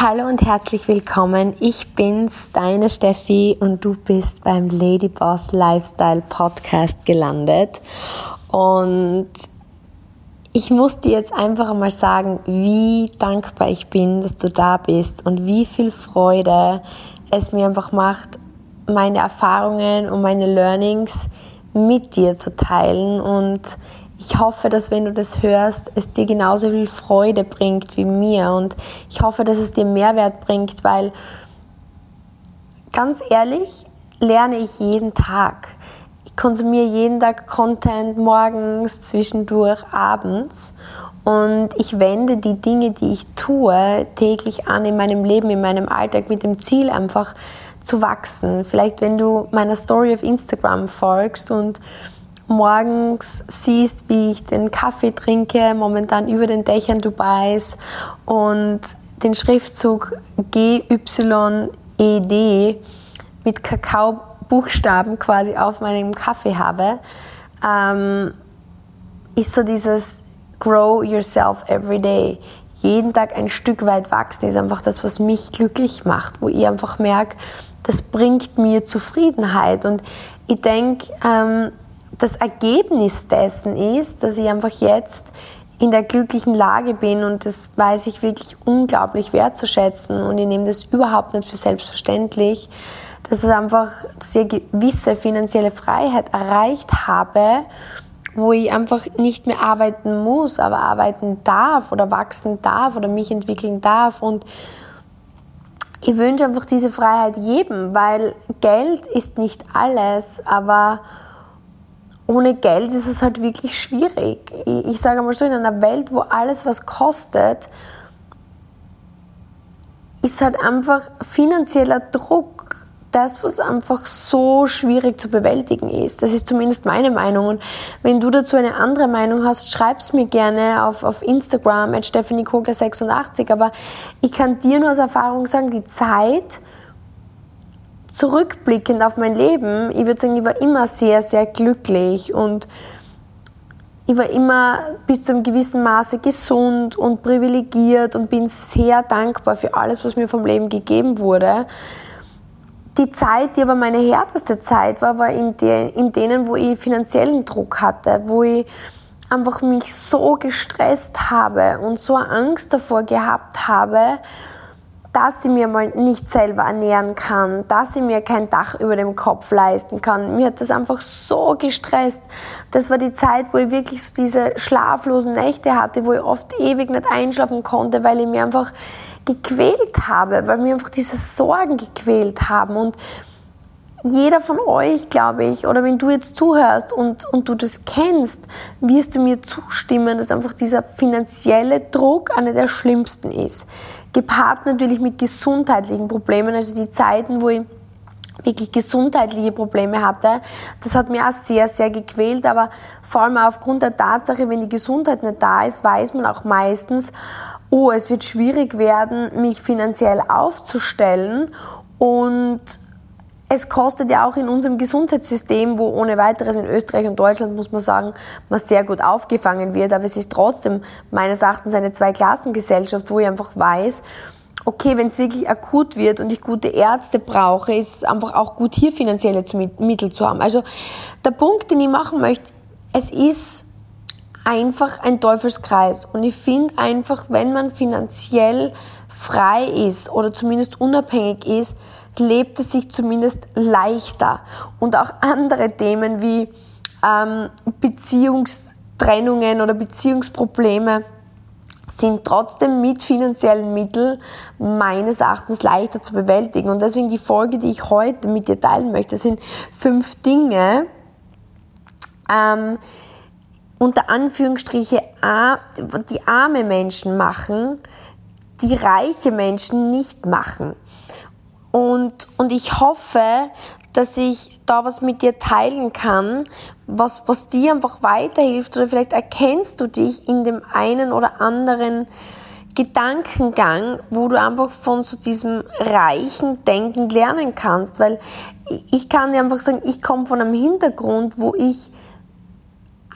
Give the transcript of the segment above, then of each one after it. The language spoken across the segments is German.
Hallo und herzlich willkommen. Ich bin's, deine Steffi, und du bist beim Ladyboss Lifestyle Podcast gelandet. Und ich muss dir jetzt einfach mal sagen, wie dankbar ich bin, dass du da bist und wie viel Freude es mir einfach macht, meine Erfahrungen und meine Learnings mit dir zu teilen und ich hoffe, dass wenn du das hörst, es dir genauso viel Freude bringt wie mir. Und ich hoffe, dass es dir Mehrwert bringt, weil ganz ehrlich, lerne ich jeden Tag. Ich konsumiere jeden Tag Content, morgens, zwischendurch, abends. Und ich wende die Dinge, die ich tue, täglich an in meinem Leben, in meinem Alltag mit dem Ziel einfach zu wachsen. Vielleicht wenn du meiner Story auf Instagram folgst und morgens siehst, wie ich den Kaffee trinke, momentan über den Dächern Dubais und den Schriftzug GYED mit Kakao-Buchstaben quasi auf meinem Kaffee habe, ähm, ist so dieses Grow yourself every day. Jeden Tag ein Stück weit wachsen ist einfach das, was mich glücklich macht, wo ich einfach merke, das bringt mir Zufriedenheit. Und ich denke, ähm, das Ergebnis dessen ist, dass ich einfach jetzt in der glücklichen Lage bin und das weiß ich wirklich unglaublich wertzuschätzen und ich nehme das überhaupt nicht für selbstverständlich, dass es einfach, dass ich eine gewisse finanzielle Freiheit erreicht habe, wo ich einfach nicht mehr arbeiten muss, aber arbeiten darf oder wachsen darf oder mich entwickeln darf. Und ich wünsche einfach diese Freiheit jedem, weil Geld ist nicht alles, aber ohne Geld ist es halt wirklich schwierig. Ich, ich sage mal so, in einer Welt, wo alles was kostet, ist halt einfach finanzieller Druck das, was einfach so schwierig zu bewältigen ist. Das ist zumindest meine Meinung. Und wenn du dazu eine andere Meinung hast, schreib es mir gerne auf, auf Instagram at stephaniekogler86. Aber ich kann dir nur aus Erfahrung sagen, die Zeit, zurückblickend auf mein Leben, ich würde sagen, ich war immer sehr, sehr glücklich und ich war immer bis zu einem gewissen Maße gesund und privilegiert und bin sehr dankbar für alles, was mir vom Leben gegeben wurde. Die Zeit, die aber meine härteste Zeit war, war in, der, in denen, wo ich finanziellen Druck hatte, wo ich einfach mich so gestresst habe und so Angst davor gehabt habe, dass ich mir mal nicht selber ernähren kann, dass ich mir kein Dach über dem Kopf leisten kann. Mir hat das einfach so gestresst. Das war die Zeit, wo ich wirklich so diese schlaflosen Nächte hatte, wo ich oft ewig nicht einschlafen konnte, weil ich mir einfach gequält habe, weil mir einfach diese Sorgen gequält haben. Und jeder von euch, glaube ich, oder wenn du jetzt zuhörst und, und du das kennst, wirst du mir zustimmen, dass einfach dieser finanzielle Druck einer der schlimmsten ist. Gepaart natürlich mit gesundheitlichen Problemen, also die Zeiten, wo ich wirklich gesundheitliche Probleme hatte, das hat mir auch sehr, sehr gequält, aber vor allem aufgrund der Tatsache, wenn die Gesundheit nicht da ist, weiß man auch meistens, oh, es wird schwierig werden, mich finanziell aufzustellen und es kostet ja auch in unserem Gesundheitssystem, wo ohne weiteres in Österreich und Deutschland, muss man sagen, man sehr gut aufgefangen wird, aber es ist trotzdem meines Erachtens eine Zweiklassengesellschaft, wo ich einfach weiß, okay, wenn es wirklich akut wird und ich gute Ärzte brauche, ist es einfach auch gut, hier finanzielle Mittel zu haben. Also der Punkt, den ich machen möchte, es ist einfach ein Teufelskreis. Und ich finde einfach, wenn man finanziell frei ist oder zumindest unabhängig ist, lebt es sich zumindest leichter. Und auch andere Themen wie ähm, Beziehungstrennungen oder Beziehungsprobleme sind trotzdem mit finanziellen Mitteln meines Erachtens leichter zu bewältigen. Und deswegen die Folge, die ich heute mit dir teilen möchte, sind fünf Dinge, ähm, unter Anführungsstriche, die arme Menschen machen, die reiche Menschen nicht machen. Und, und ich hoffe, dass ich da was mit dir teilen kann, was, was dir einfach weiterhilft oder vielleicht erkennst du dich in dem einen oder anderen Gedankengang, wo du einfach von so diesem reichen Denken lernen kannst, weil ich kann dir einfach sagen, ich komme von einem Hintergrund, wo ich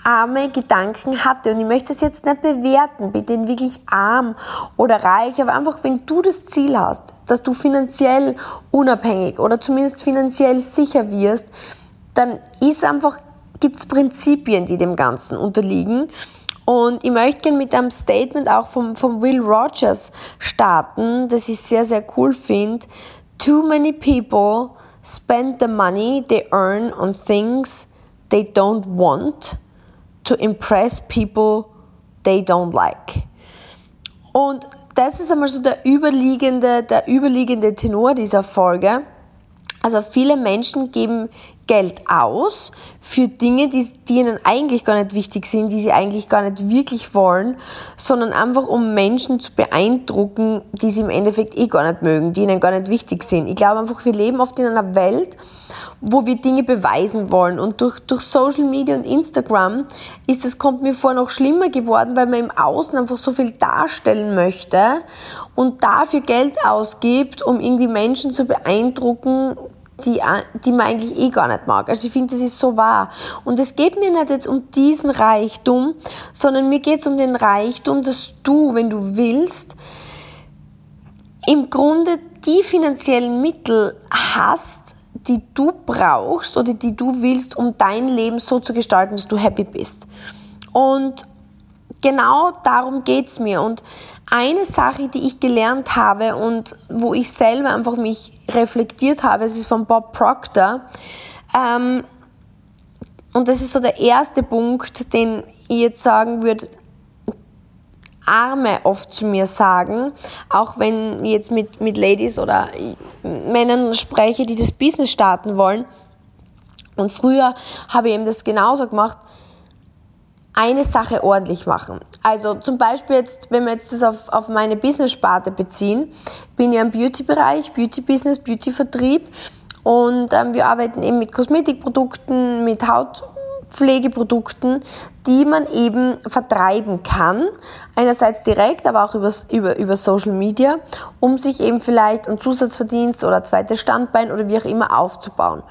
arme Gedanken hatte. Und ich möchte das jetzt nicht bewerten, bitte ihn wirklich arm oder reich, aber einfach, wenn du das Ziel hast, dass du finanziell unabhängig oder zumindest finanziell sicher wirst, dann ist einfach, gibt es Prinzipien, die dem Ganzen unterliegen. Und ich möchte gerne mit einem Statement auch vom, vom Will Rogers starten, das ich sehr, sehr cool finde. Too many people spend the money they earn on things they don't want to impress people they don't like. Und das ist einmal so der überliegende, der überliegende Tenor dieser Folge. Also viele Menschen geben Geld aus für Dinge, die, die ihnen eigentlich gar nicht wichtig sind, die sie eigentlich gar nicht wirklich wollen, sondern einfach um Menschen zu beeindrucken, die sie im Endeffekt eh gar nicht mögen, die ihnen gar nicht wichtig sind. Ich glaube einfach, wir leben oft in einer Welt, wo wir Dinge beweisen wollen. Und durch, durch Social Media und Instagram ist das, kommt mir vor, noch schlimmer geworden, weil man im Außen einfach so viel darstellen möchte und dafür Geld ausgibt, um irgendwie Menschen zu beeindrucken, die, die man eigentlich eh gar nicht mag. Also ich finde, das ist so wahr. Und es geht mir nicht jetzt um diesen Reichtum, sondern mir geht es um den Reichtum, dass du, wenn du willst, im Grunde die finanziellen Mittel hast, die du brauchst oder die du willst, um dein Leben so zu gestalten, dass du happy bist. Und genau darum geht es mir. Und eine Sache, die ich gelernt habe und wo ich selber einfach mich reflektiert habe, es ist von Bob Proctor. Ähm, und das ist so der erste Punkt, den ich jetzt sagen würde, Arme oft zu mir sagen, auch wenn ich jetzt mit, mit Ladies oder Männern spreche, die das Business starten wollen. Und früher habe ich eben das genauso gemacht eine Sache ordentlich machen. Also zum Beispiel jetzt, wenn wir jetzt das auf, auf meine Business-Sparte beziehen, bin ich im Beauty-Bereich, Beauty-Business, Beauty-Vertrieb und ähm, wir arbeiten eben mit Kosmetikprodukten, mit Hautpflegeprodukten, die man eben vertreiben kann. Einerseits direkt, aber auch über, über, über Social Media, um sich eben vielleicht einen Zusatzverdienst oder zweites Standbein oder wie auch immer aufzubauen.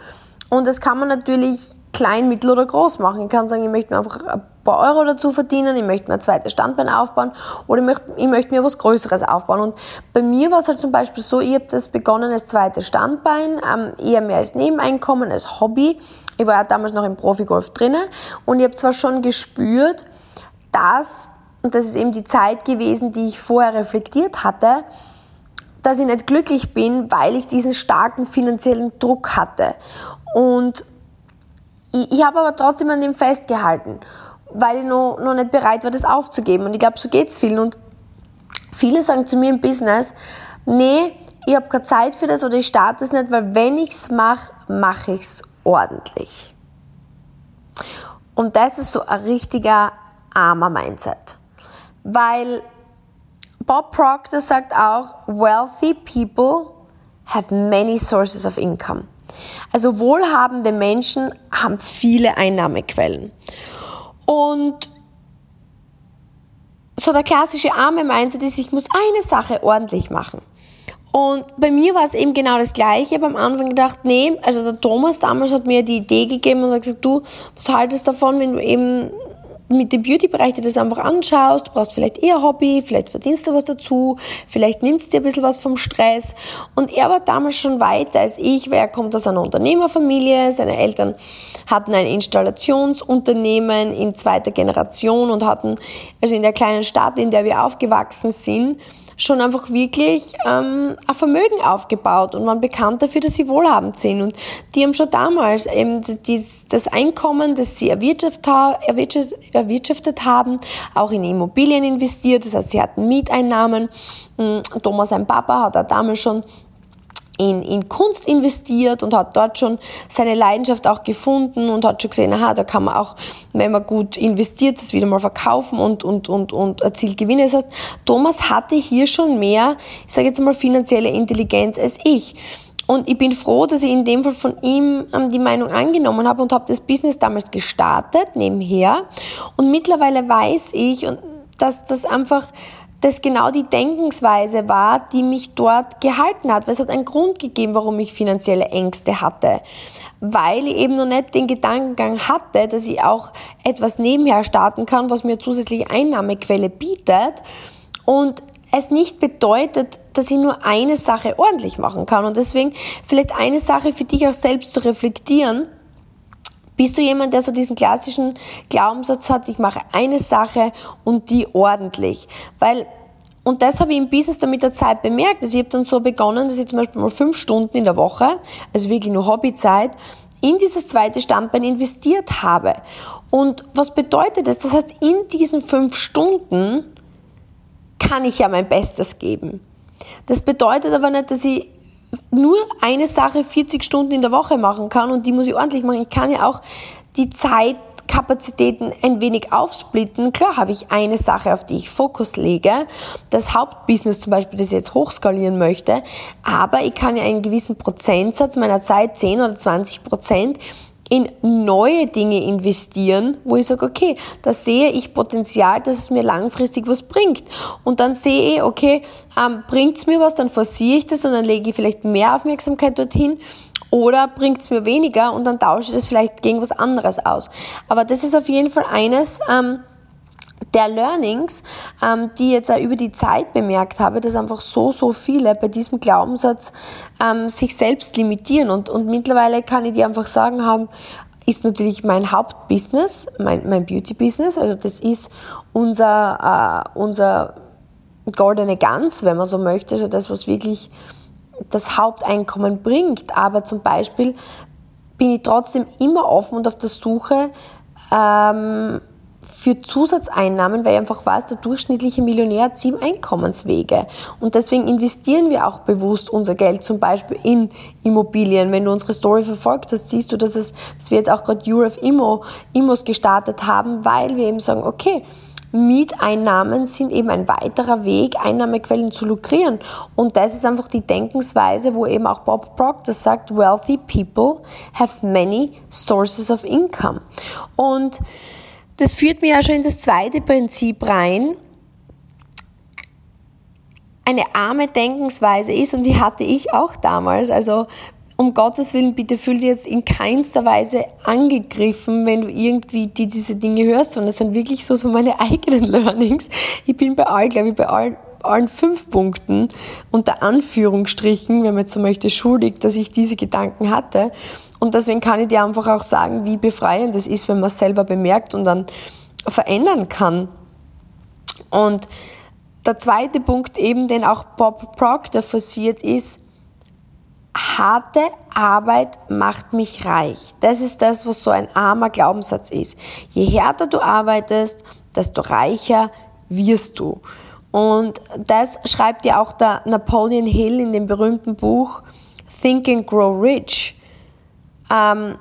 Und das kann man natürlich klein, mittel oder groß machen. Ich kann sagen, ich möchte mir einfach ein paar Euro dazu verdienen, ich möchte mir ein zweites Standbein aufbauen oder ich möchte, ich möchte mir was Größeres aufbauen. Und bei mir war es halt zum Beispiel so, ich habe das begonnen als zweites Standbein, ähm, eher mehr als Nebeneinkommen, als Hobby. Ich war ja damals noch im Profigolf drinnen und ich habe zwar schon gespürt, dass, und das ist eben die Zeit gewesen, die ich vorher reflektiert hatte, dass ich nicht glücklich bin, weil ich diesen starken finanziellen Druck hatte. Und ich, ich habe aber trotzdem an dem festgehalten, weil ich noch, noch nicht bereit war, das aufzugeben. Und ich glaube, so geht es vielen. Und viele sagen zu mir im Business, nee, ich habe keine Zeit für das oder ich starte es nicht, weil wenn ich es mache, mache ich es ordentlich. Und das ist so ein richtiger armer Mindset. Weil Bob Proctor sagt auch, wealthy people have many sources of income. Also wohlhabende Menschen haben viele Einnahmequellen. Und so der klassische arme Mindset ist, ich muss eine Sache ordentlich machen. Und bei mir war es eben genau das Gleiche. Ich habe am Anfang gedacht, nee, also der Thomas damals hat mir die Idee gegeben und hat gesagt, du, was haltest davon, wenn du eben mit dem Beauty-Bereich dir das einfach anschaust, du brauchst vielleicht eher Hobby, vielleicht verdienst du was dazu, vielleicht nimmst du dir ein bisschen was vom Stress. Und er war damals schon weiter als ich, weil er kommt aus einer Unternehmerfamilie, seine Eltern hatten ein Installationsunternehmen in zweiter Generation und hatten, also in der kleinen Stadt, in der wir aufgewachsen sind, schon einfach wirklich ähm, ein Vermögen aufgebaut und waren bekannt dafür, dass sie wohlhabend sind. Und die haben schon damals eben das, Einkommen, das sie erwirtschaftet, erwirtschaftet haben, auch in Immobilien investiert. Das heißt, sie hatten Mieteinnahmen. Hm, Thomas, sein Papa, hat auch damals schon in, in Kunst investiert und hat dort schon seine Leidenschaft auch gefunden und hat schon gesehen, aha, da kann man auch, wenn man gut investiert, das wieder mal verkaufen und, und, und, und erzielt Gewinne. Das heißt, Thomas hatte hier schon mehr, ich sage jetzt mal, finanzielle Intelligenz als ich. Und ich bin froh, dass ich in dem Fall von ihm ähm, die Meinung angenommen habe und habe das Business damals gestartet, nebenher. Und mittlerweile weiß ich, dass das einfach das genau die Denkensweise war, die mich dort gehalten hat. Weil es hat einen Grund gegeben, warum ich finanzielle Ängste hatte. Weil ich eben noch nicht den Gedankengang hatte, dass ich auch etwas nebenher starten kann, was mir zusätzliche Einnahmequelle bietet. Und es nicht bedeutet, dass ich nur eine Sache ordentlich machen kann. Und deswegen vielleicht eine Sache für dich auch selbst zu reflektieren. Bist du jemand, der so diesen klassischen Glaubenssatz hat, ich mache eine Sache und die ordentlich? Weil und das habe ich im Business dann mit der Zeit bemerkt. Also ich habe dann so begonnen, dass ich zum Beispiel mal fünf Stunden in der Woche, also wirklich nur Hobbyzeit, in dieses zweite Standbein investiert habe. Und was bedeutet das? Das heißt, in diesen fünf Stunden kann ich ja mein Bestes geben. Das bedeutet aber nicht, dass ich nur eine Sache 40 Stunden in der Woche machen kann und die muss ich ordentlich machen. Ich kann ja auch die Zeitkapazitäten ein wenig aufsplitten. Klar habe ich eine Sache, auf die ich Fokus lege, das Hauptbusiness zum Beispiel, das ich jetzt hochskalieren möchte, aber ich kann ja einen gewissen Prozentsatz meiner Zeit, 10 oder 20 Prozent, in neue Dinge investieren, wo ich sage, okay, da sehe ich Potenzial, dass es mir langfristig was bringt. Und dann sehe ich, okay, ähm, bringt es mir was, dann forciere ich das und dann lege ich vielleicht mehr Aufmerksamkeit dorthin oder bringt es mir weniger und dann tausche ich das vielleicht gegen was anderes aus. Aber das ist auf jeden Fall eines, ähm, der Learnings, ähm, die ich jetzt auch über die Zeit bemerkt habe, dass einfach so, so viele bei diesem Glaubenssatz ähm, sich selbst limitieren. Und, und mittlerweile kann ich dir einfach sagen, haben, ist natürlich mein Hauptbusiness, mein, mein Beauty-Business. Also das ist unser, äh, unser goldene Gans, wenn man so möchte. Also das, was wirklich das Haupteinkommen bringt. Aber zum Beispiel bin ich trotzdem immer offen und auf der Suche, ähm, für Zusatzeinnahmen, weil ich einfach weiß, der durchschnittliche Millionär hat sieben Einkommenswege. Und deswegen investieren wir auch bewusst unser Geld zum Beispiel in Immobilien. Wenn du unsere Story verfolgt hast, siehst du, dass, es, dass wir jetzt auch gerade Europe Immo, Immos gestartet haben, weil wir eben sagen, okay, Mieteinnahmen sind eben ein weiterer Weg, Einnahmequellen zu lukrieren. Und das ist einfach die Denkensweise, wo eben auch Bob Proctor sagt, wealthy people have many sources of income. Und das führt mir ja schon in das zweite Prinzip rein. Eine arme Denkensweise ist, und die hatte ich auch damals, also um Gottes Willen, bitte fühl dich jetzt in keinster Weise angegriffen, wenn du irgendwie die, diese Dinge hörst, sondern das sind wirklich so, so meine eigenen Learnings. Ich bin bei all, glaube ich, bei allen, allen fünf Punkten unter Anführungsstrichen, wenn man jetzt so möchte, schuldig, dass ich diese Gedanken hatte. Und deswegen kann ich dir einfach auch sagen, wie befreiend es ist, wenn man es selber bemerkt und dann verändern kann. Und der zweite Punkt eben, den auch Bob Proctor forciert, ist, harte Arbeit macht mich reich. Das ist das, was so ein armer Glaubenssatz ist. Je härter du arbeitest, desto reicher wirst du. Und das schreibt ja auch der Napoleon Hill in dem berühmten Buch Think and Grow Rich um,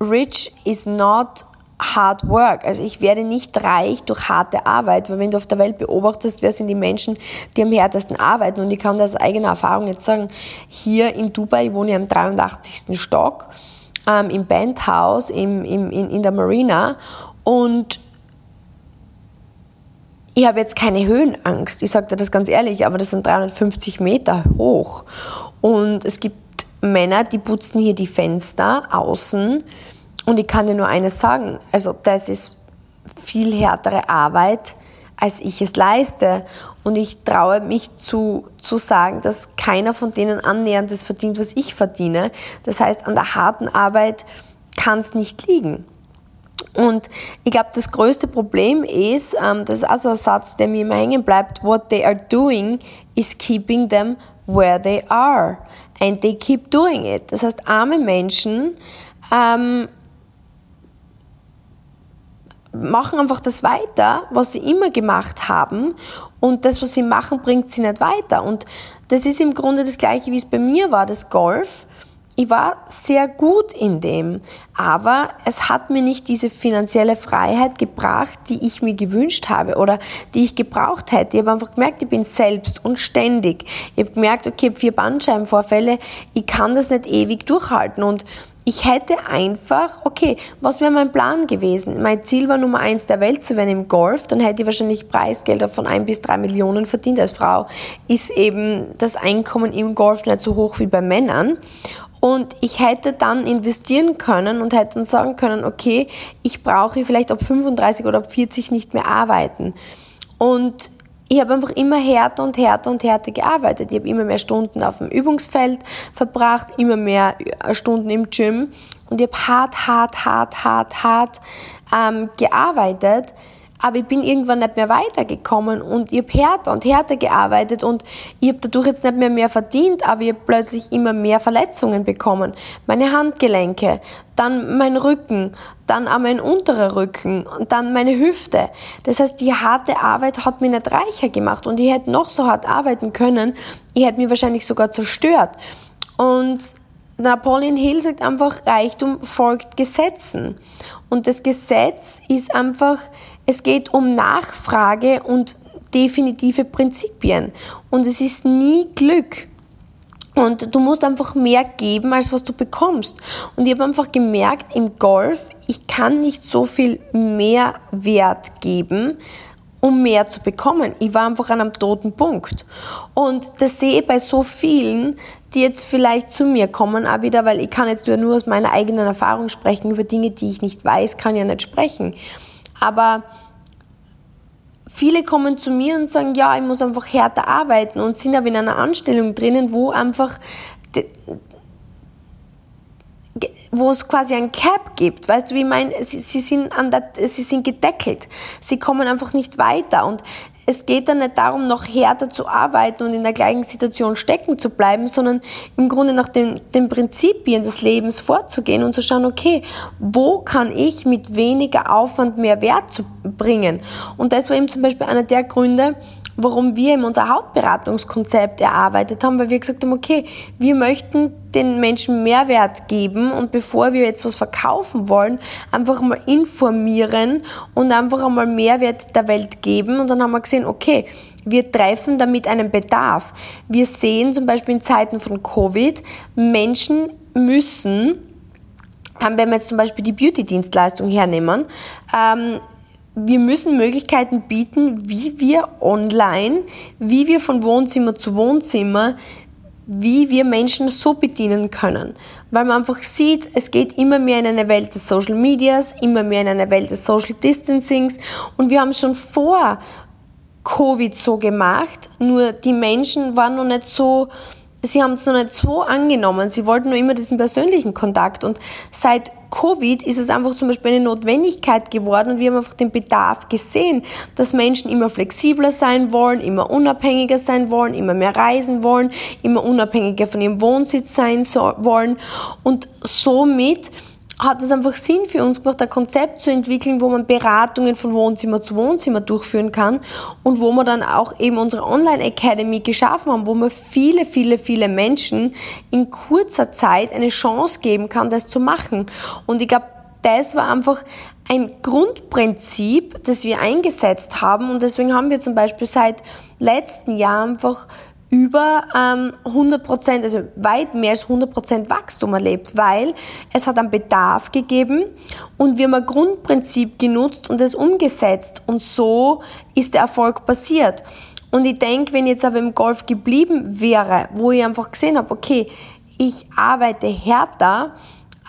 rich is not hard work. Also ich werde nicht reich durch harte Arbeit, weil wenn du auf der Welt beobachtest, wer sind die Menschen, die am härtesten arbeiten. Und ich kann das aus eigener Erfahrung jetzt sagen, hier in Dubai, ich wohne ich am 83. Stock, ähm, im Bandhaus, im, im, in, in der Marina und ich habe jetzt keine Höhenangst, ich sage dir das ganz ehrlich, aber das sind 350 Meter hoch. Und es gibt Männer, die putzen hier die Fenster außen und ich kann dir nur eines sagen, also das ist viel härtere Arbeit, als ich es leiste. Und ich traue mich zu, zu sagen, dass keiner von denen annähernd das verdient, was ich verdiene. Das heißt, an der harten Arbeit kann es nicht liegen. Und ich glaube, das größte Problem ist, ähm, das ist also ein Satz, der mir immer hängen bleibt, what they are doing is keeping them where they are and they keep doing it. Das heißt, arme Menschen ähm, machen einfach das weiter, was sie immer gemacht haben und das, was sie machen, bringt sie nicht weiter. Und das ist im Grunde das gleiche, wie es bei mir war, das Golf ich war sehr gut in dem, aber es hat mir nicht diese finanzielle Freiheit gebracht, die ich mir gewünscht habe oder die ich gebraucht hätte. Ich habe einfach gemerkt, ich bin selbst und ständig. Ich habe gemerkt, okay, ich habe vier Bandscheibenvorfälle, ich kann das nicht ewig durchhalten und ich hätte einfach, okay, was wäre mein Plan gewesen? Mein Ziel war Nummer eins der Welt zu werden im Golf, dann hätte ich wahrscheinlich Preisgelder von ein bis drei Millionen verdient. Als Frau ist eben das Einkommen im Golf nicht so hoch wie bei Männern. Und ich hätte dann investieren können und hätte dann sagen können, okay, ich brauche vielleicht ab 35 oder ab 40 nicht mehr arbeiten. Und ich habe einfach immer härter und härter und härter gearbeitet. Ich habe immer mehr Stunden auf dem Übungsfeld verbracht, immer mehr äh, Stunden im Gym und ich habe hart, hart, hart, hart, hart ähm, gearbeitet aber ich bin irgendwann nicht mehr weitergekommen und ich habe härter und härter gearbeitet und ich habe dadurch jetzt nicht mehr mehr verdient, aber ich habe plötzlich immer mehr Verletzungen bekommen. Meine Handgelenke, dann mein Rücken, dann auch mein unterer Rücken und dann meine Hüfte. Das heißt, die harte Arbeit hat mich nicht reicher gemacht und ich hätte noch so hart arbeiten können, ich hätte mich wahrscheinlich sogar zerstört. Und Napoleon Hill sagt einfach, Reichtum folgt Gesetzen. Und das Gesetz ist einfach, es geht um Nachfrage und definitive Prinzipien. Und es ist nie Glück. Und du musst einfach mehr geben, als was du bekommst. Und ich habe einfach gemerkt, im Golf, ich kann nicht so viel mehr Wert geben, um mehr zu bekommen. Ich war einfach an einem toten Punkt. Und das sehe ich bei so vielen, die jetzt vielleicht zu mir kommen, auch wieder, weil ich kann jetzt nur aus meiner eigenen Erfahrung sprechen, über Dinge, die ich nicht weiß, kann ich ja nicht sprechen. Aber viele kommen zu mir und sagen, ja, ich muss einfach härter arbeiten und sind aber in einer Anstellung drinnen, wo einfach wo es quasi ein Cap gibt, weißt du, wie ich meine, sie, sie, sind an der, sie sind gedeckelt, sie kommen einfach nicht weiter. Und es geht dann nicht darum, noch härter zu arbeiten und in der gleichen Situation stecken zu bleiben, sondern im Grunde nach den, den Prinzipien des Lebens vorzugehen und zu schauen, okay, wo kann ich mit weniger Aufwand mehr Wert zu bringen? Und das war eben zum Beispiel einer der Gründe, warum wir eben unser Hautberatungskonzept erarbeitet haben, weil wir gesagt haben, okay, wir möchten den Menschen Mehrwert geben und bevor wir jetzt was verkaufen wollen, einfach mal informieren und einfach einmal Mehrwert der Welt geben. Und dann haben wir gesehen, okay, wir treffen damit einen Bedarf. Wir sehen zum Beispiel in Zeiten von Covid, Menschen müssen, wenn wir jetzt zum Beispiel die Beauty-Dienstleistung hernehmen, ähm, wir müssen Möglichkeiten bieten, wie wir online, wie wir von Wohnzimmer zu Wohnzimmer, wie wir Menschen so bedienen können. Weil man einfach sieht, es geht immer mehr in eine Welt des Social Medias, immer mehr in eine Welt des Social Distancings und wir haben schon vor Covid so gemacht, nur die Menschen waren noch nicht so sie haben es noch nicht so angenommen. Sie wollten nur immer diesen persönlichen Kontakt. Und seit Covid ist es einfach zum Beispiel eine Notwendigkeit geworden und wir haben einfach den Bedarf gesehen, dass Menschen immer flexibler sein wollen, immer unabhängiger sein wollen, immer mehr reisen wollen, immer unabhängiger von ihrem Wohnsitz sein wollen. Und somit hat es einfach Sinn für uns gemacht, ein Konzept zu entwickeln, wo man Beratungen von Wohnzimmer zu Wohnzimmer durchführen kann und wo wir dann auch eben unsere Online Academy geschaffen haben, wo man viele, viele, viele Menschen in kurzer Zeit eine Chance geben kann, das zu machen. Und ich glaube, das war einfach ein Grundprinzip, das wir eingesetzt haben und deswegen haben wir zum Beispiel seit letzten Jahr einfach über ähm, 100 Prozent, also weit mehr als 100 Prozent Wachstum erlebt, weil es hat einen Bedarf gegeben und wir haben ein Grundprinzip genutzt und es umgesetzt und so ist der Erfolg passiert. Und ich denke, wenn ich jetzt aber im Golf geblieben wäre, wo ich einfach gesehen habe, okay, ich arbeite härter,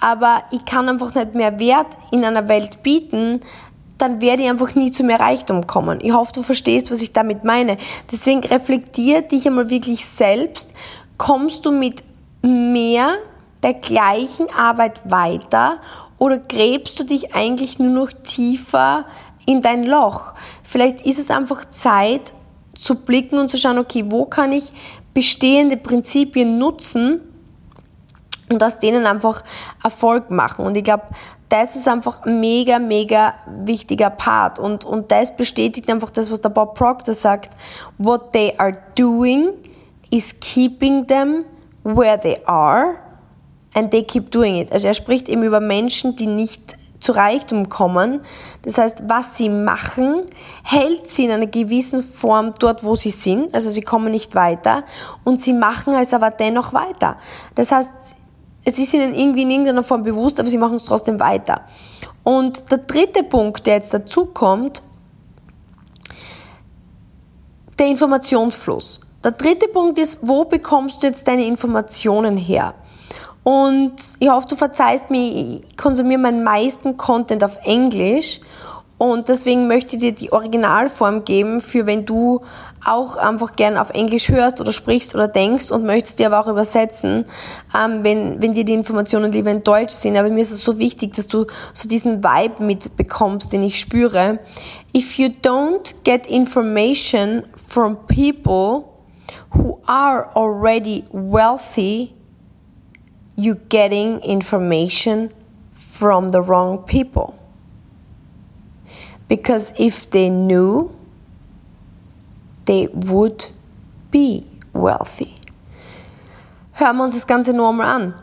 aber ich kann einfach nicht mehr Wert in einer Welt bieten, dann werde ich einfach nie zu mehr Reichtum kommen. Ich hoffe, du verstehst, was ich damit meine. Deswegen reflektier dich einmal wirklich selbst. Kommst du mit mehr der gleichen Arbeit weiter oder gräbst du dich eigentlich nur noch tiefer in dein Loch? Vielleicht ist es einfach Zeit zu blicken und zu schauen, okay, wo kann ich bestehende Prinzipien nutzen und aus denen einfach Erfolg machen. Und ich glaube, das ist einfach ein mega, mega wichtiger Part. Und, und das bestätigt einfach das, was der Bob Proctor sagt. What they are doing is keeping them where they are and they keep doing it. Also er spricht eben über Menschen, die nicht zu Reichtum kommen. Das heißt, was sie machen, hält sie in einer gewissen Form dort, wo sie sind. Also sie kommen nicht weiter und sie machen es aber dennoch weiter. Das heißt, es ist ihnen irgendwie in irgendeiner Form bewusst, aber sie machen es trotzdem weiter. Und der dritte Punkt, der jetzt dazu kommt, der Informationsfluss. Der dritte Punkt ist, wo bekommst du jetzt deine Informationen her? Und ich hoffe, du verzeihst mir, ich konsumiere meinen meisten Content auf Englisch und deswegen möchte ich dir die Originalform geben, für wenn du auch einfach gern auf Englisch hörst oder sprichst oder denkst und möchtest dir aber auch übersetzen, ähm, wenn, wenn dir die Informationen lieber in Deutsch sind. Aber mir ist es so wichtig, dass du so diesen Vibe mitbekommst, den ich spüre. If you don't get information from people who are already wealthy, you're getting information from the wrong people. Because if they knew, they would be wealthy. Hören wir uns das Ganze nur um einmal an.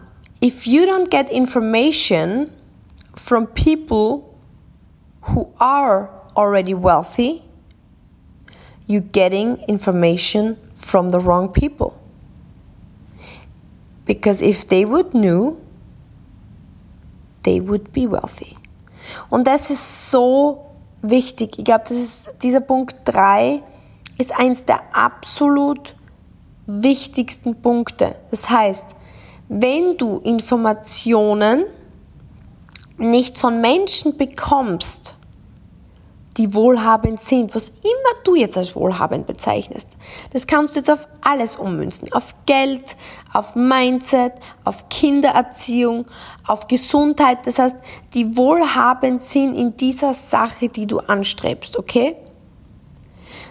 If you don't get information from people who are already wealthy, you're getting information from the wrong people. Because if they would know, they would be wealthy. Und das ist so wichtig. Ich glaube, das ist dieser Punkt 3 ist eins der absolut wichtigsten Punkte. Das heißt, wenn du Informationen nicht von Menschen bekommst, die wohlhabend sind, was immer du jetzt als wohlhabend bezeichnest. Das kannst du jetzt auf alles ummünzen. Auf Geld, auf Mindset, auf Kindererziehung, auf Gesundheit. Das heißt, die wohlhabend sind in dieser Sache, die du anstrebst, okay?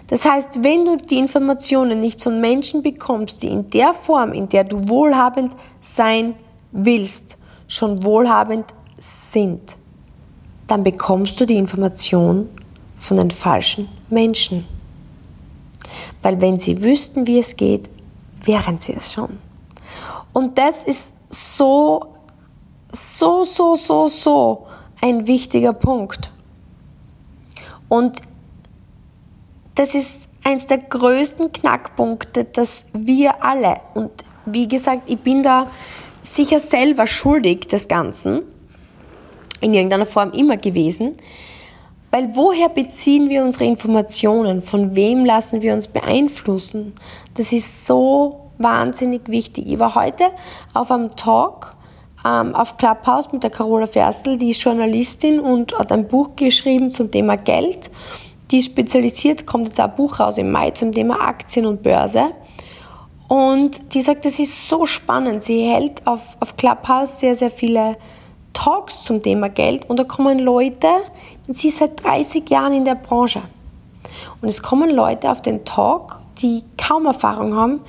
Das heißt, wenn du die Informationen nicht von Menschen bekommst, die in der Form, in der du wohlhabend sein willst, schon wohlhabend sind, dann bekommst du die Information von den falschen Menschen. Weil wenn sie wüssten, wie es geht, wären sie es schon. Und das ist so, so, so, so, so ein wichtiger Punkt. Und das ist eins der größten Knackpunkte, dass wir alle, und wie gesagt, ich bin da sicher selber schuldig des Ganzen, in irgendeiner Form immer gewesen, weil woher beziehen wir unsere Informationen? Von wem lassen wir uns beeinflussen? Das ist so wahnsinnig wichtig. Ich war heute auf einem Talk ähm, auf Clubhouse mit der Carola Ferstl, die ist Journalistin und hat ein Buch geschrieben zum Thema Geld. Die ist spezialisiert, kommt jetzt ein Buch raus im Mai zum Thema Aktien und Börse. Und die sagt, das ist so spannend. Sie hält auf, auf Clubhouse sehr, sehr viele Talks zum Thema Geld und da kommen Leute, sie ist seit 30 Jahren in der Branche. Und es kommen Leute auf den Talk, die kaum Erfahrung haben,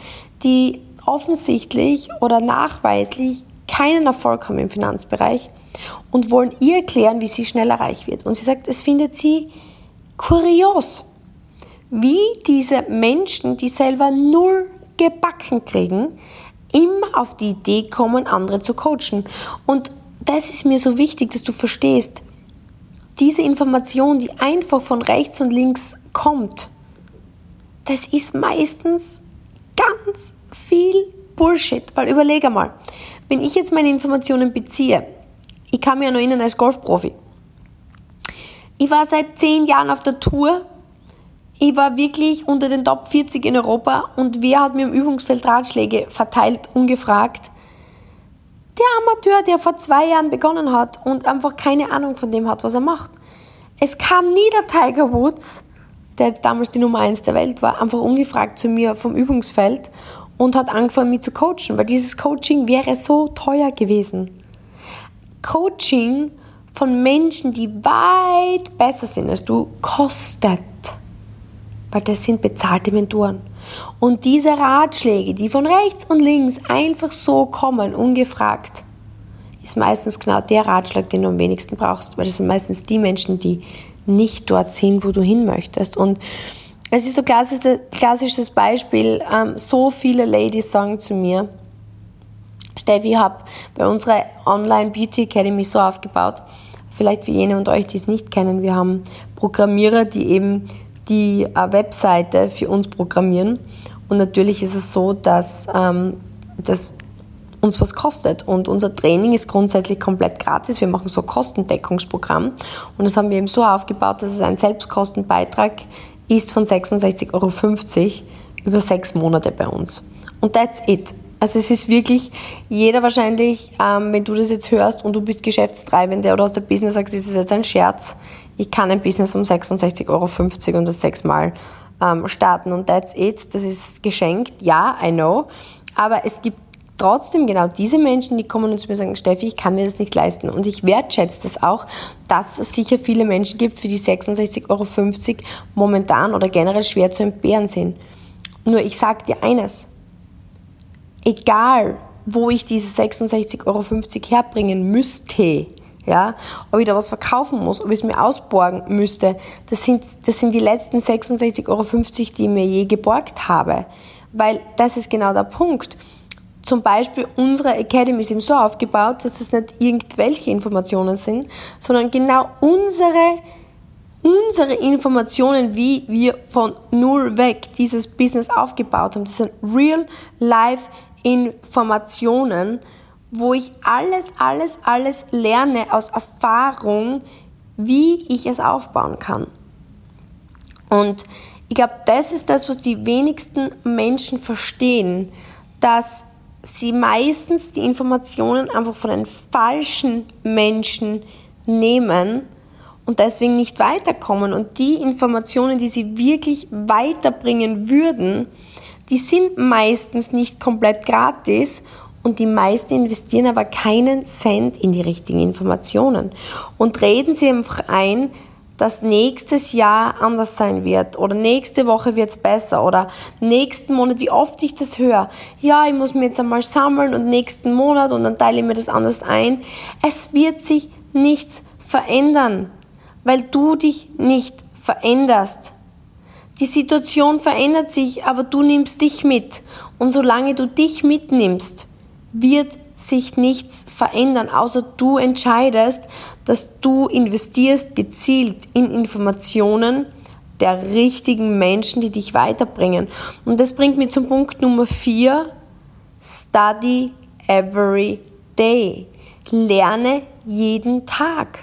die offensichtlich oder nachweislich keinen Erfolg haben im Finanzbereich und wollen ihr erklären, wie sie schneller reich wird. Und sie sagt, es findet sie kurios, wie diese Menschen, die selber null gebacken kriegen, immer auf die Idee kommen, andere zu coachen. Und das ist mir so wichtig, dass du verstehst, diese Information, die einfach von rechts und links kommt, das ist meistens ganz viel Bullshit. Weil überlege mal, wenn ich jetzt meine Informationen beziehe, ich mich ja noch erinnern als Golfprofi. Ich war seit zehn Jahren auf der Tour. Ich war wirklich unter den Top 40 in Europa und wer hat mir im Übungsfeld Ratschläge verteilt, ungefragt? Der Amateur, der vor zwei Jahren begonnen hat und einfach keine Ahnung von dem hat, was er macht. Es kam nie der Tiger Woods, der damals die Nummer 1 der Welt war, einfach ungefragt zu mir vom Übungsfeld und hat angefangen, mich zu coachen, weil dieses Coaching wäre so teuer gewesen. Coaching von Menschen, die weit besser sind als du, kostet. Weil das sind bezahlte Mentoren. Und diese Ratschläge, die von rechts und links einfach so kommen, ungefragt, ist meistens genau der Ratschlag, den du am wenigsten brauchst, weil das sind meistens die Menschen, die nicht dort sind, wo du hin möchtest. Und es ist so klassisches, klassisches Beispiel, ähm, so viele Ladies sagen zu mir, Steffi, ich habe bei unserer Online Beauty Academy so aufgebaut, vielleicht für jene und euch, die es nicht kennen, wir haben Programmierer, die eben die äh, Webseite für uns programmieren. Und natürlich ist es so, dass, ähm, dass uns was kostet. Und unser Training ist grundsätzlich komplett gratis. Wir machen so ein Kostendeckungsprogramm. Und das haben wir eben so aufgebaut, dass es ein Selbstkostenbeitrag ist von 66,50 Euro über sechs Monate bei uns. Und that's it. Also es ist wirklich, jeder wahrscheinlich, ähm, wenn du das jetzt hörst und du bist Geschäftstreibende oder aus der Business sagst, ist es jetzt ein Scherz. Ich kann ein Business um 66,50 Euro und das sechsmal ähm, starten und that's it. Das ist geschenkt. Ja, I know. Aber es gibt trotzdem genau diese Menschen, die kommen und zu mir sagen, Steffi, ich kann mir das nicht leisten. Und ich wertschätze das auch, dass es sicher viele Menschen gibt, für die 66,50 Euro momentan oder generell schwer zu entbehren sind. Nur ich sage dir eines, egal wo ich diese 66,50 Euro herbringen müsste, ja, ob ich da was verkaufen muss, ob ich es mir ausborgen müsste, das sind, das sind die letzten 66,50 Euro, die ich mir je geborgt habe. Weil das ist genau der Punkt. Zum Beispiel unsere Academy ist eben so aufgebaut, dass das nicht irgendwelche Informationen sind, sondern genau unsere, unsere Informationen, wie wir von null weg dieses Business aufgebaut haben. Das sind Real-Life-Informationen, wo ich alles, alles, alles lerne aus Erfahrung, wie ich es aufbauen kann. Und ich glaube, das ist das, was die wenigsten Menschen verstehen, dass sie meistens die Informationen einfach von den falschen Menschen nehmen und deswegen nicht weiterkommen. Und die Informationen, die sie wirklich weiterbringen würden, die sind meistens nicht komplett gratis und die meisten investieren aber keinen Cent in die richtigen Informationen und reden sie einfach ein, dass nächstes Jahr anders sein wird oder nächste Woche wird es besser oder nächsten Monat, wie oft ich das höre. Ja, ich muss mir jetzt einmal sammeln und nächsten Monat und dann teile ich mir das anders ein. Es wird sich nichts verändern, weil du dich nicht veränderst. Die Situation verändert sich, aber du nimmst dich mit. Und solange du dich mitnimmst, wird sich nichts verändern, außer du entscheidest, dass du investierst gezielt in Informationen der richtigen Menschen, die dich weiterbringen. Und das bringt mich zum Punkt Nummer vier. Study every day. Lerne jeden Tag.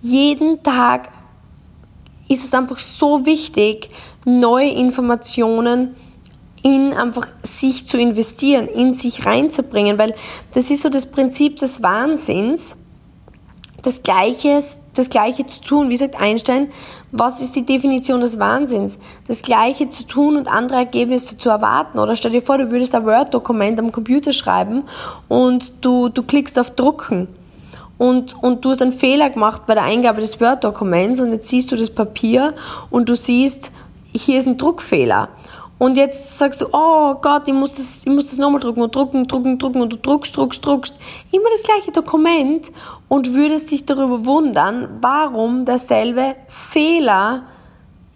Jeden Tag ist es einfach so wichtig, neue Informationen zu in einfach sich zu investieren, in sich reinzubringen, weil das ist so das Prinzip des Wahnsinns, das Gleiche, das Gleiche zu tun. Wie sagt Einstein, was ist die Definition des Wahnsinns? Das Gleiche zu tun und andere Ergebnisse zu erwarten. Oder stell dir vor, du würdest ein Word-Dokument am Computer schreiben und du, du klickst auf Drucken. Und, und du hast einen Fehler gemacht bei der Eingabe des Word-Dokuments und jetzt siehst du das Papier und du siehst, hier ist ein Druckfehler. Und jetzt sagst du, oh Gott, ich muss das, ich muss das nochmal drucken und drucken, drucken, drucken und du druckst, druckst, druckst. Immer das gleiche Dokument und würdest dich darüber wundern, warum derselbe Fehler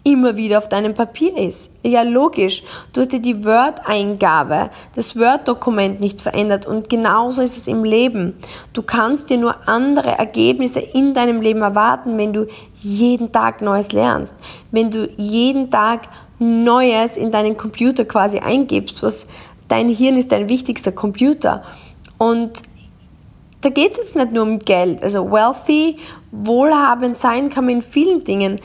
immer wieder auf deinem Papier ist. Ja, logisch. Du hast dir die Word-Eingabe, das Word-Dokument nicht verändert und genauso ist es im Leben. Du kannst dir nur andere Ergebnisse in deinem Leben erwarten, wenn du jeden Tag Neues lernst, wenn du jeden Tag Neues in deinen Computer quasi eingibst, was dein Hirn ist dein wichtigster Computer. Und da geht es nicht nur um Geld. Also wealthy, wohlhabend sein kann man in vielen Dingen.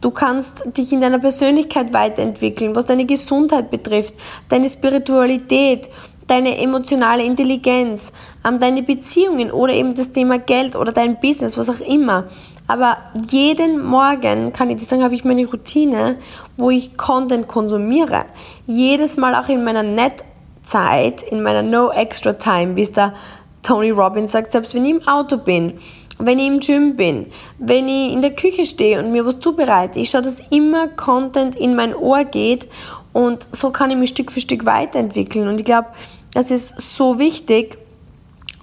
Du kannst dich in deiner Persönlichkeit weiterentwickeln, was deine Gesundheit betrifft, deine Spiritualität, deine emotionale Intelligenz, deine Beziehungen oder eben das Thema Geld oder dein Business, was auch immer. Aber jeden Morgen, kann ich dir sagen, habe ich meine Routine, wo ich Content konsumiere. Jedes Mal auch in meiner Netzeit, in meiner No Extra Time, wie es der Tony Robbins sagt, selbst wenn ich im Auto bin, wenn ich im Gym bin, wenn ich in der Küche stehe und mir was zubereite. Ich schaue, dass immer Content in mein Ohr geht und so kann ich mich Stück für Stück weiterentwickeln. Und ich glaube, es ist so wichtig,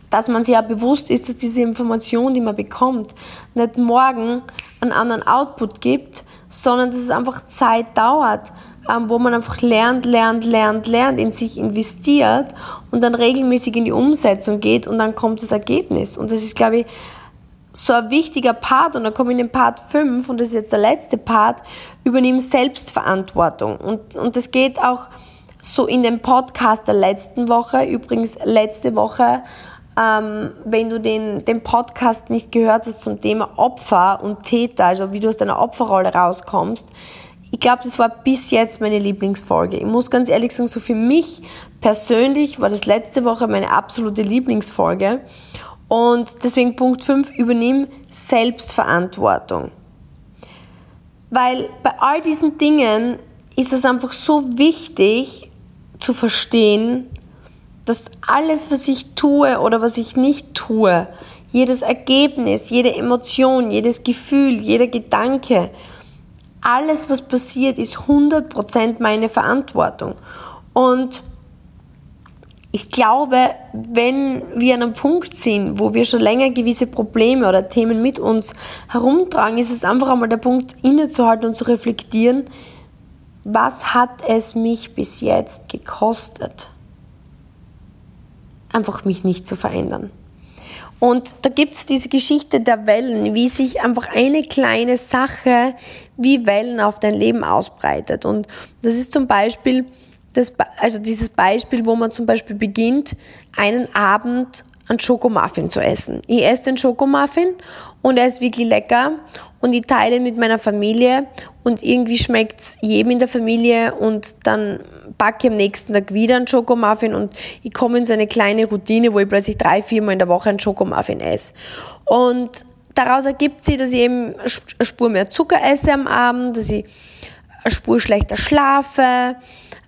dass man sich ja bewusst ist, dass diese Information, die man bekommt, nicht morgen einen anderen Output gibt, sondern dass es einfach Zeit dauert, ähm, wo man einfach lernt, lernt, lernt, lernt, in sich investiert und dann regelmäßig in die Umsetzung geht und dann kommt das Ergebnis. Und das ist, glaube ich, so ein wichtiger Part und dann komme ich in den Part 5 und das ist jetzt der letzte Part, übernimm Selbstverantwortung. Und, und das geht auch so in dem Podcast der letzten Woche, übrigens letzte Woche, ähm, wenn du den, den Podcast nicht gehört hast zum Thema Opfer und Täter, also wie du aus deiner Opferrolle rauskommst, ich glaube, das war bis jetzt meine Lieblingsfolge. Ich muss ganz ehrlich sagen, so für mich persönlich war das letzte Woche meine absolute Lieblingsfolge. Und deswegen Punkt 5, übernimm Selbstverantwortung. Weil bei all diesen Dingen ist es einfach so wichtig zu verstehen, dass alles, was ich tue oder was ich nicht tue, jedes Ergebnis, jede Emotion, jedes Gefühl, jeder Gedanke, alles, was passiert, ist 100% meine Verantwortung. Und ich glaube, wenn wir an einem Punkt sind, wo wir schon länger gewisse Probleme oder Themen mit uns herumtragen, ist es einfach einmal der Punkt, innezuhalten und zu reflektieren, was hat es mich bis jetzt gekostet, einfach mich nicht zu verändern. Und da gibt es diese Geschichte der Wellen, wie sich einfach eine kleine Sache wie Wellen auf dein Leben ausbreitet. Und das ist zum Beispiel, das, also dieses Beispiel, wo man zum Beispiel beginnt, einen Abend einen Schokomuffin zu essen. Ich esse den Schokomuffin und er ist wirklich lecker und ich teile mit meiner Familie und irgendwie schmeckt es jedem in der Familie und dann backe ich am nächsten Tag wieder einen Schokomuffin und ich komme in so eine kleine Routine, wo ich plötzlich drei, viermal in der Woche einen Schokomuffin esse. Und daraus ergibt sich, dass ich eben eine Spur mehr Zucker esse am Abend, dass ich eine Spur schlechter schlafe,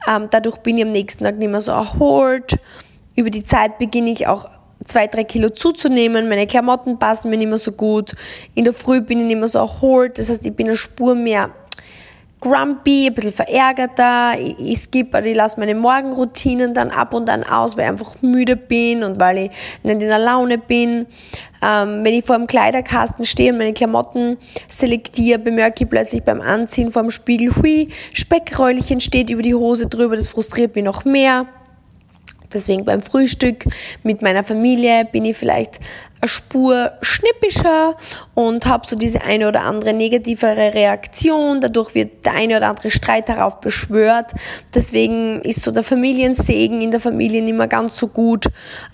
ähm, dadurch bin ich am nächsten Tag nicht mehr so erholt. Über die Zeit beginne ich auch zwei, drei Kilo zuzunehmen. Meine Klamotten passen mir nicht mehr so gut. In der Früh bin ich nicht mehr so erholt. Das heißt, ich bin eine Spur mehr grumpy, ein bisschen verärgerter. Ich, ich skippe, ich lasse meine Morgenroutinen dann ab und an aus, weil ich einfach müde bin und weil ich nicht in der Laune bin. Ähm, wenn ich vor dem Kleiderkasten stehe und meine Klamotten selektiere, bemerke ich plötzlich beim Anziehen vor dem Spiegel, hui, Speckräulchen steht über die Hose drüber, das frustriert mich noch mehr. Deswegen beim Frühstück mit meiner Familie bin ich vielleicht eine Spur schnippischer und habe so diese eine oder andere negativere Reaktion. Dadurch wird der eine oder andere Streit darauf beschwört. Deswegen ist so der Familiensegen in der Familie nicht mehr ganz so gut.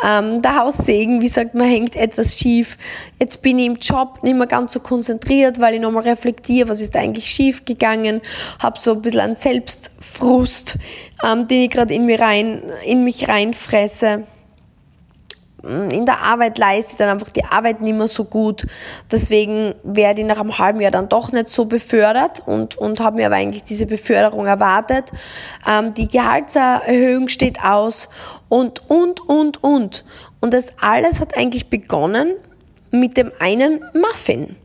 Ähm, der Haussegen, wie sagt man, hängt etwas schief. Jetzt bin ich im Job nicht mehr ganz so konzentriert, weil ich nochmal reflektiere, was ist eigentlich schief gegangen. Habe so ein bisschen einen Selbstfrust, ähm, den ich gerade in, in mich reinfresse in der Arbeit leiste ich dann einfach die Arbeit nicht mehr so gut. Deswegen werde ich nach einem halben Jahr dann doch nicht so befördert und, und habe mir aber eigentlich diese Beförderung erwartet. Ähm, die Gehaltserhöhung steht aus und, und, und, und. Und das alles hat eigentlich begonnen mit dem einen Muffin.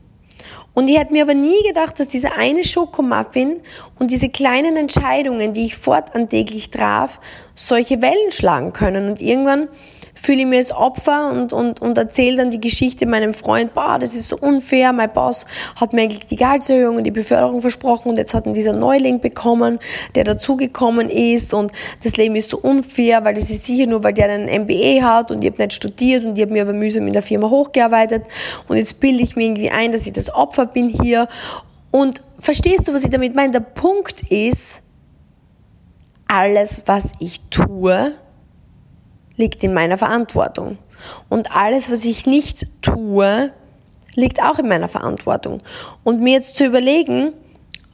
Und ich hätte mir aber nie gedacht, dass dieser eine Schokomuffin und diese kleinen Entscheidungen, die ich fortan täglich traf, solche Wellen schlagen können. Und irgendwann fühle ich mich als Opfer und, und, und erzähle dann die Geschichte meinem Freund, boah, das ist so unfair, mein Boss hat mir eigentlich die Gehaltserhöhung und die Beförderung versprochen und jetzt hat ihn dieser Neuling bekommen, der dazugekommen ist und das Leben ist so unfair, weil das ist sicher nur, weil der einen MBA hat und ich habe nicht studiert und ich habe mir aber mühsam in der Firma hochgearbeitet und jetzt bilde ich mir irgendwie ein, dass ich das Opfer bin hier und verstehst du, was ich damit meine? Der Punkt ist, alles, was ich tue, liegt in meiner Verantwortung. Und alles, was ich nicht tue, liegt auch in meiner Verantwortung. Und mir jetzt zu überlegen,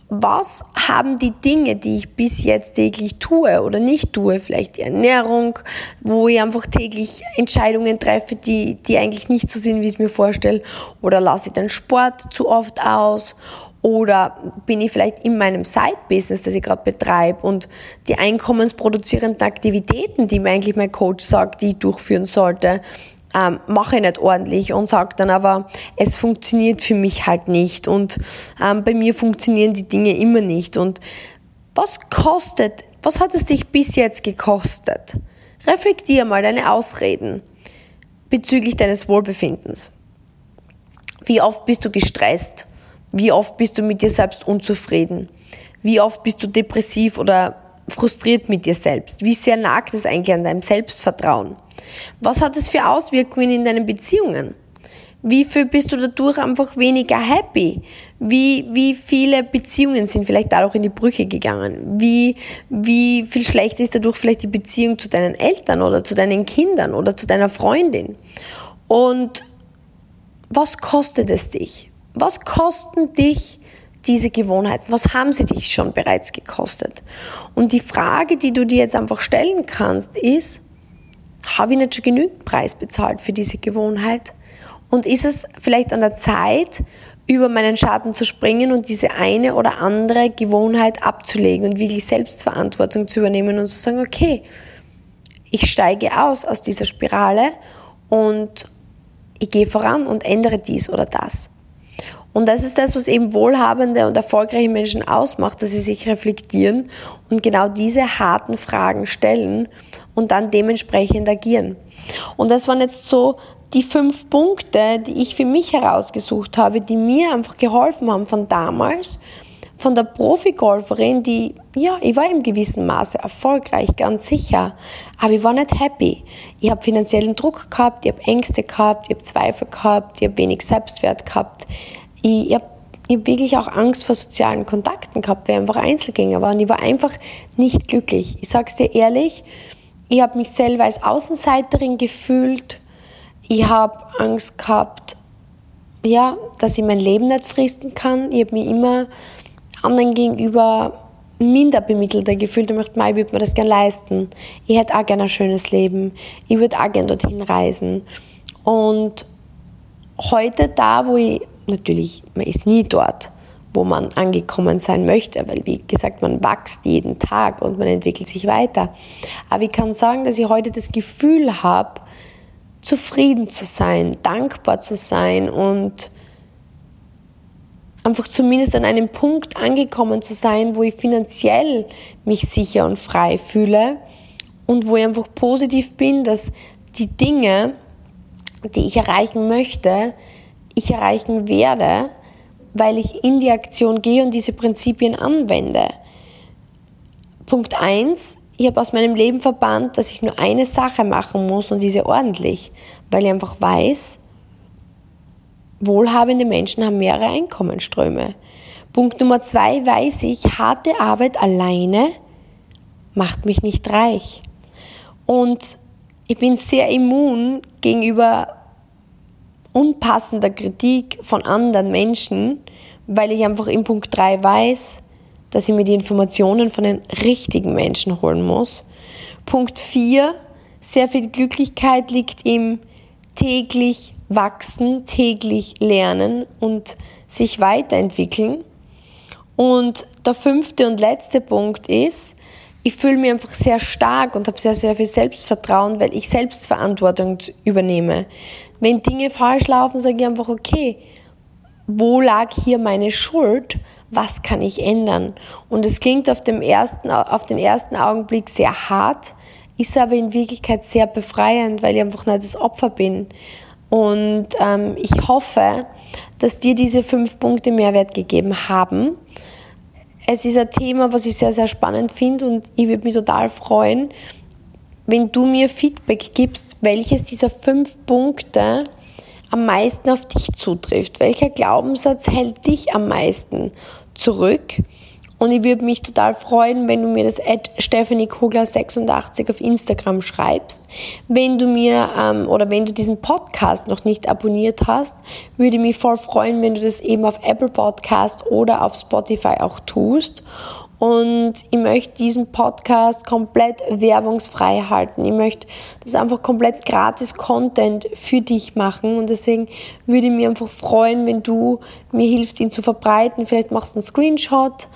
was haben die Dinge, die ich bis jetzt täglich tue oder nicht tue, vielleicht die Ernährung, wo ich einfach täglich Entscheidungen treffe, die, die eigentlich nicht so sind, wie ich es mir vorstelle, oder lasse ich den Sport zu oft aus, oder bin ich vielleicht in meinem Side-Business, das ich gerade betreibe und die einkommensproduzierenden Aktivitäten, die mir eigentlich mein Coach sagt, die ich durchführen sollte, ähm, mache ich nicht ordentlich und sage dann aber, es funktioniert für mich halt nicht und ähm, bei mir funktionieren die Dinge immer nicht. Und was kostet, was hat es dich bis jetzt gekostet? Reflektier mal deine Ausreden bezüglich deines Wohlbefindens. Wie oft bist du gestresst? Wie oft bist du mit dir selbst unzufrieden? Wie oft bist du depressiv oder frustriert mit dir selbst? Wie sehr nagt es eigentlich an deinem Selbstvertrauen? Was hat es für Auswirkungen in deinen Beziehungen? Wie viel bist du dadurch einfach weniger happy? Wie, wie viele Beziehungen sind vielleicht dadurch in die Brüche gegangen? Wie, wie viel schlechter ist dadurch vielleicht die Beziehung zu deinen Eltern oder zu deinen Kindern oder zu deiner Freundin? Und was kostet es dich? Was kosten dich diese Gewohnheiten? Was haben sie dich schon bereits gekostet? Und die Frage, die du dir jetzt einfach stellen kannst, ist, habe ich nicht schon genügend Preis bezahlt für diese Gewohnheit? Und ist es vielleicht an der Zeit, über meinen Schatten zu springen und diese eine oder andere Gewohnheit abzulegen und wirklich Selbstverantwortung zu übernehmen und zu sagen, okay, ich steige aus aus dieser Spirale und ich gehe voran und ändere dies oder das. Und das ist das, was eben wohlhabende und erfolgreiche Menschen ausmacht, dass sie sich reflektieren und genau diese harten Fragen stellen und dann dementsprechend agieren. Und das waren jetzt so die fünf Punkte, die ich für mich herausgesucht habe, die mir einfach geholfen haben von damals, von der Profigolferin, die, ja, ich war im gewissen Maße erfolgreich, ganz sicher, aber ich war nicht happy. Ich habe finanziellen Druck gehabt, ich habe Ängste gehabt, ich habe Zweifel gehabt, ich habe wenig Selbstwert gehabt. Ich, ich habe hab wirklich auch Angst vor sozialen Kontakten gehabt, weil ich einfach Einzelgänger war und ich war einfach nicht glücklich. Ich sag's dir ehrlich, ich habe mich selber als Außenseiterin gefühlt, ich habe Angst gehabt, ja, dass ich mein Leben nicht fristen kann. Ich habe mich immer anderen gegenüber minder bemittelter gefühlt und möchte, ich würde mir das gerne leisten. Ich hätte auch gerne ein schönes Leben. Ich würde auch gerne dorthin reisen. Und heute da, wo ich, natürlich, man ist nie dort, wo man angekommen sein möchte, weil wie gesagt, man wächst jeden Tag und man entwickelt sich weiter. Aber ich kann sagen, dass ich heute das Gefühl habe, zufrieden zu sein, dankbar zu sein und einfach zumindest an einem Punkt angekommen zu sein, wo ich finanziell mich sicher und frei fühle und wo ich einfach positiv bin, dass die Dinge, die ich erreichen möchte, ich erreichen werde, weil ich in die Aktion gehe und diese Prinzipien anwende. Punkt 1, ich habe aus meinem Leben verbannt, dass ich nur eine Sache machen muss und diese ordentlich, weil ich einfach weiß, wohlhabende Menschen haben mehrere Einkommensströme. Punkt Nummer zwei weiß ich, harte Arbeit alleine macht mich nicht reich. Und ich bin sehr immun gegenüber unpassender Kritik von anderen Menschen, weil ich einfach in Punkt 3 weiß, dass ich mir die Informationen von den richtigen Menschen holen muss. Punkt 4, sehr viel Glücklichkeit liegt im täglich wachsen, täglich lernen und sich weiterentwickeln. Und der fünfte und letzte Punkt ist, ich fühle mich einfach sehr stark und habe sehr, sehr viel Selbstvertrauen, weil ich Selbstverantwortung übernehme. Wenn Dinge falsch laufen, sage ich einfach, okay, wo lag hier meine Schuld? was kann ich ändern? Und es klingt auf, dem ersten, auf den ersten Augenblick sehr hart, ist aber in Wirklichkeit sehr befreiend, weil ich einfach nicht das Opfer bin. Und ähm, ich hoffe, dass dir diese fünf Punkte Mehrwert gegeben haben. Es ist ein Thema, was ich sehr, sehr spannend finde und ich würde mich total freuen, wenn du mir Feedback gibst, welches dieser fünf Punkte am meisten auf dich zutrifft. Welcher Glaubenssatz hält dich am meisten zurück? Und ich würde mich total freuen, wenn du mir das at Stephanie Kogler 86 auf Instagram schreibst. Wenn du mir ähm, oder wenn du diesen Podcast noch nicht abonniert hast, würde ich mich voll freuen, wenn du das eben auf Apple Podcast oder auf Spotify auch tust. Und ich möchte diesen Podcast komplett werbungsfrei halten. Ich möchte das einfach komplett gratis Content für dich machen. Und deswegen würde ich mich einfach freuen, wenn du mir hilfst, ihn zu verbreiten. Vielleicht machst du einen Screenshot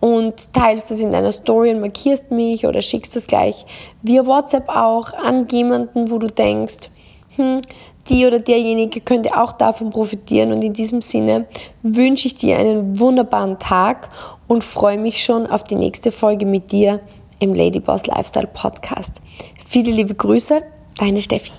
und teilst das in deiner Story und markierst mich oder schickst das gleich via WhatsApp auch an jemanden, wo du denkst, hm, die oder derjenige könnte auch davon profitieren. Und in diesem Sinne wünsche ich dir einen wunderbaren Tag und freue mich schon auf die nächste Folge mit dir im Ladyboss Lifestyle Podcast. Viele liebe Grüße, deine Steffi.